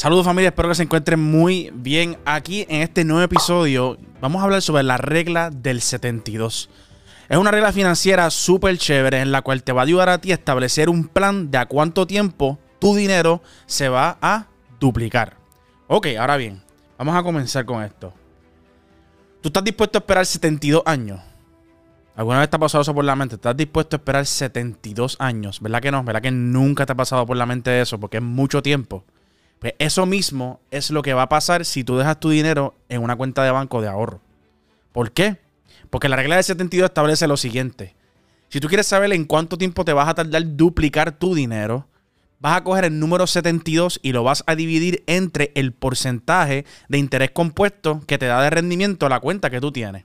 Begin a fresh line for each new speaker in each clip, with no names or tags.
Saludos familia, espero que se encuentren muy bien. Aquí en este nuevo episodio vamos a hablar sobre la regla del 72. Es una regla financiera súper chévere en la cual te va a ayudar a ti a establecer un plan de a cuánto tiempo tu dinero se va a duplicar. Ok, ahora bien, vamos a comenzar con esto. ¿Tú estás dispuesto a esperar 72 años? ¿Alguna vez te ha pasado eso por la mente? ¿Estás dispuesto a esperar 72 años? ¿Verdad que no? ¿Verdad que nunca te ha pasado por la mente eso? Porque es mucho tiempo. Pues eso mismo es lo que va a pasar si tú dejas tu dinero en una cuenta de banco de ahorro. ¿Por qué? Porque la regla de 72 establece lo siguiente. Si tú quieres saber en cuánto tiempo te vas a tardar duplicar tu dinero, vas a coger el número 72 y lo vas a dividir entre el porcentaje de interés compuesto que te da de rendimiento la cuenta que tú tienes.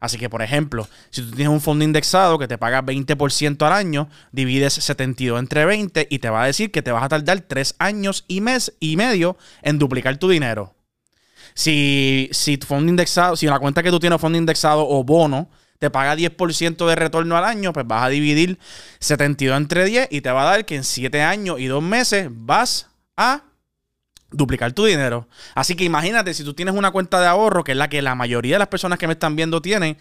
Así que, por ejemplo, si tú tienes un fondo indexado que te paga 20% al año, divides 72 entre 20 y te va a decir que te vas a tardar 3 años y mes y medio en duplicar tu dinero. Si, si tu fondo indexado, si la cuenta que tú tienes fondo indexado o bono te paga 10% de retorno al año, pues vas a dividir 72 entre 10 y te va a dar que en 7 años y 2 meses vas a duplicar tu dinero. Así que imagínate si tú tienes una cuenta de ahorro, que es la que la mayoría de las personas que me están viendo tienen,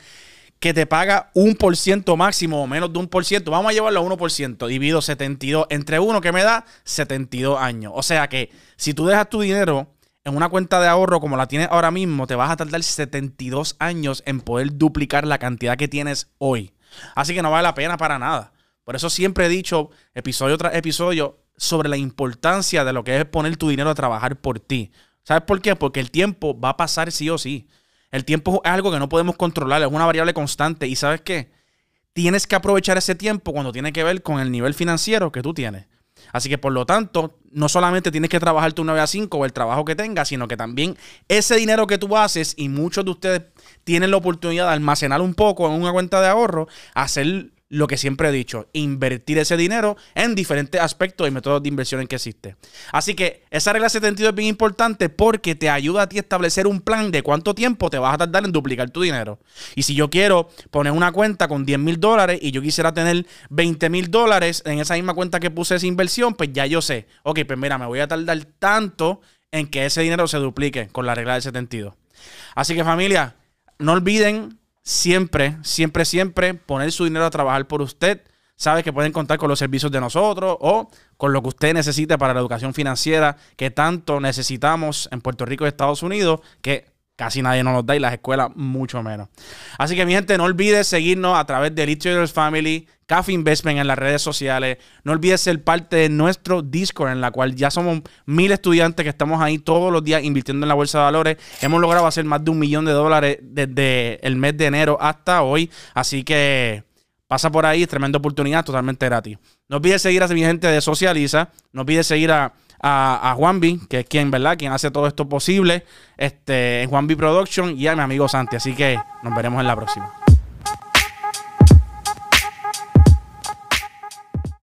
que te paga un por ciento máximo o menos de un por ciento. Vamos a llevarlo a 1%. Divido 72 entre 1 que me da 72 años. O sea que si tú dejas tu dinero en una cuenta de ahorro como la tienes ahora mismo, te vas a tardar 72 años en poder duplicar la cantidad que tienes hoy. Así que no vale la pena para nada. Por eso siempre he dicho, episodio tras episodio, sobre la importancia de lo que es poner tu dinero a trabajar por ti. ¿Sabes por qué? Porque el tiempo va a pasar sí o sí. El tiempo es algo que no podemos controlar, es una variable constante. ¿Y sabes qué? Tienes que aprovechar ese tiempo cuando tiene que ver con el nivel financiero que tú tienes. Así que por lo tanto, no solamente tienes que trabajar tu 9 a 5 o el trabajo que tengas, sino que también ese dinero que tú haces y muchos de ustedes tienen la oportunidad de almacenar un poco en una cuenta de ahorro, hacer lo que siempre he dicho, invertir ese dinero en diferentes aspectos y métodos de inversión en que existe. Así que esa regla 72 es bien importante porque te ayuda a ti a establecer un plan de cuánto tiempo te vas a tardar en duplicar tu dinero. Y si yo quiero poner una cuenta con 10 mil dólares y yo quisiera tener 20 mil dólares en esa misma cuenta que puse esa inversión, pues ya yo sé, ok, pues mira, me voy a tardar tanto en que ese dinero se duplique con la regla del 72. Así que familia, no olviden siempre, siempre, siempre poner su dinero a trabajar por usted. Sabe que pueden contar con los servicios de nosotros o con lo que usted necesite para la educación financiera que tanto necesitamos en Puerto Rico y Estados Unidos, que casi nadie nos los da y las escuelas mucho menos. Así que mi gente, no olvides seguirnos a través de Elite Traders Family, Cafe Investment en las redes sociales. No olvides ser parte de nuestro Discord, en la cual ya somos mil estudiantes que estamos ahí todos los días invirtiendo en la bolsa de valores. Hemos logrado hacer más de un millón de dólares desde el mes de enero hasta hoy. Así que pasa por ahí, tremenda oportunidad, totalmente gratis. No olvides seguir a mi gente de Socializa. No olvides seguir a a, a Juanvi, que es quien, ¿verdad? Quien hace todo esto posible, este, en Juanvi Production y a mi amigo Santi. Así que nos veremos en la próxima.